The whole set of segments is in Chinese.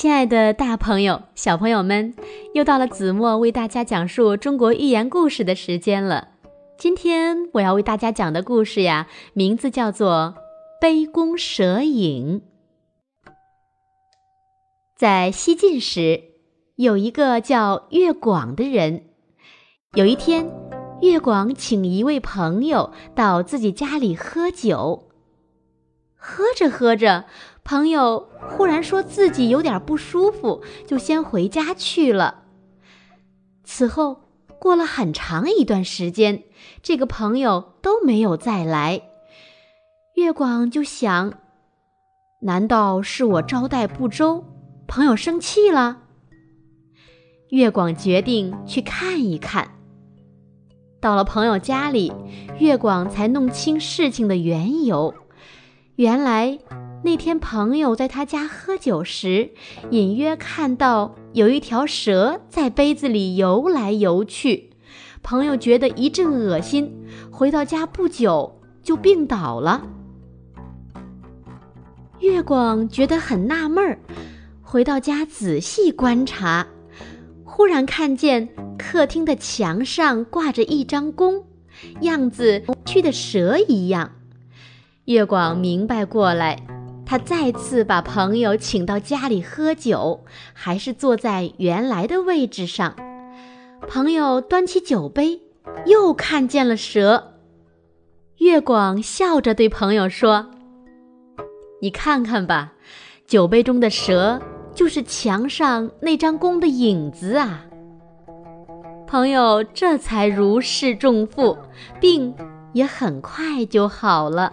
亲爱的，大朋友、小朋友们，又到了子墨为大家讲述中国寓言故事的时间了。今天我要为大家讲的故事呀，名字叫做《杯弓蛇影》。在西晋时，有一个叫岳广的人。有一天，岳广请一位朋友到自己家里喝酒。喝着喝着，朋友忽然说自己有点不舒服，就先回家去了。此后过了很长一段时间，这个朋友都没有再来。月广就想：难道是我招待不周，朋友生气了？月广决定去看一看。到了朋友家里，月广才弄清事情的缘由。原来那天朋友在他家喝酒时，隐约看到有一条蛇在杯子里游来游去。朋友觉得一阵恶心，回到家不久就病倒了。月光觉得很纳闷儿，回到家仔细观察，忽然看见客厅的墙上挂着一张弓，样子去的蛇一样。月广明白过来，他再次把朋友请到家里喝酒，还是坐在原来的位置上。朋友端起酒杯，又看见了蛇。月广笑着对朋友说：“你看看吧，酒杯中的蛇就是墙上那张弓的影子啊。”朋友这才如释重负，病也很快就好了。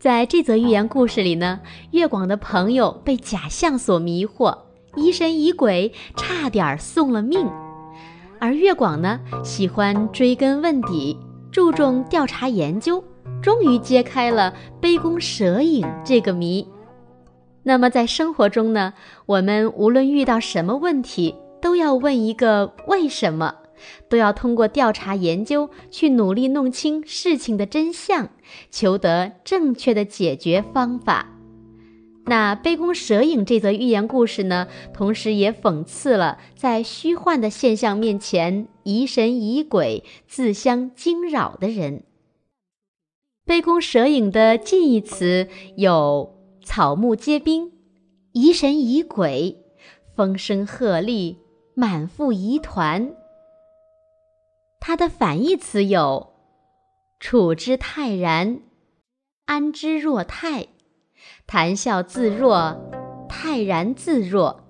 在这则寓言故事里呢，月广的朋友被假象所迷惑，疑神疑鬼，差点送了命。而月广呢，喜欢追根问底，注重调查研究，终于揭开了杯弓蛇影这个谜。那么在生活中呢，我们无论遇到什么问题，都要问一个为什么。都要通过调查研究去努力弄清事情的真相，求得正确的解决方法。那杯弓蛇影这则寓言故事呢，同时也讽刺了在虚幻的现象面前疑神疑鬼、自相惊扰的人。杯弓蛇影的近义词有草木皆兵、疑神疑鬼、风声鹤唳、满腹疑团。它的反义词有：处之泰然，安之若泰；谈笑自若，泰然自若，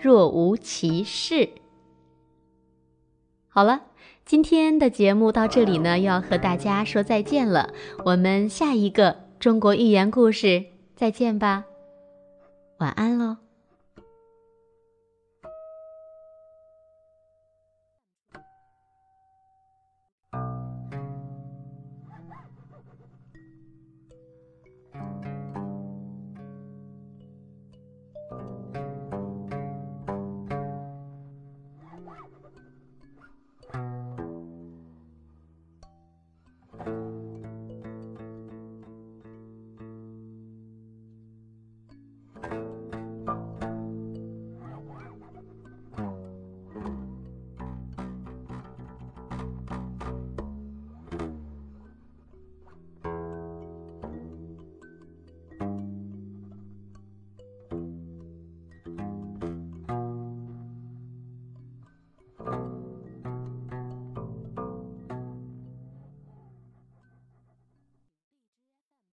若无其事。好了，今天的节目到这里呢，要和大家说再见了。我们下一个中国寓言故事再见吧，晚安。